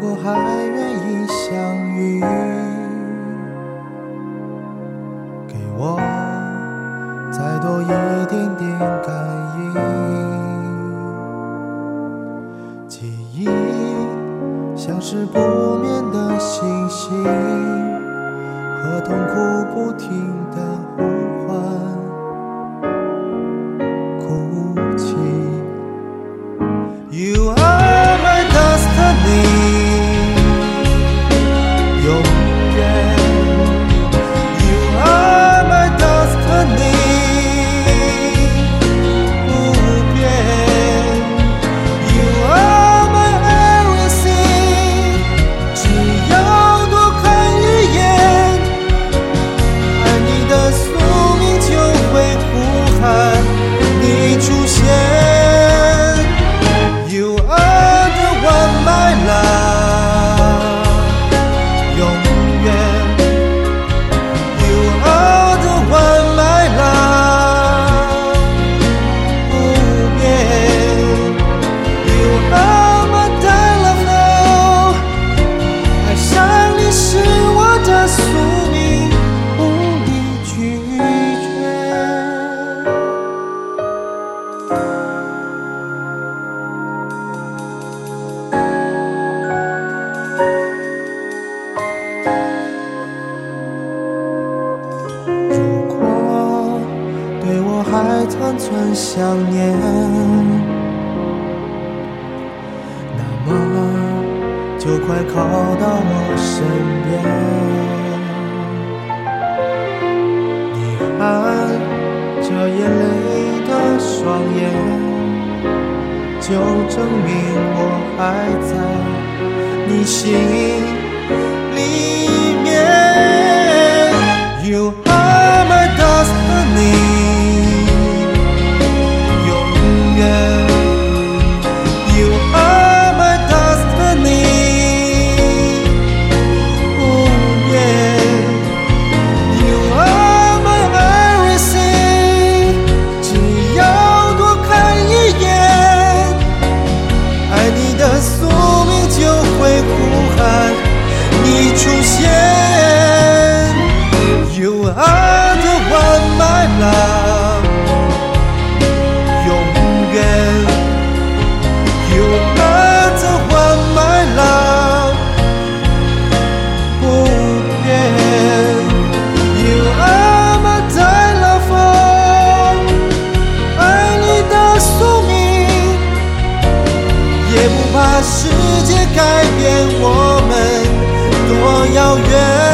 如果还愿意相遇给我再多一点点感应。记忆像是不灭的星星和痛苦不停还残存想念，那么就快靠到我身边。你含着眼泪的双眼，就证明我还在你心世界改变我们多遥远。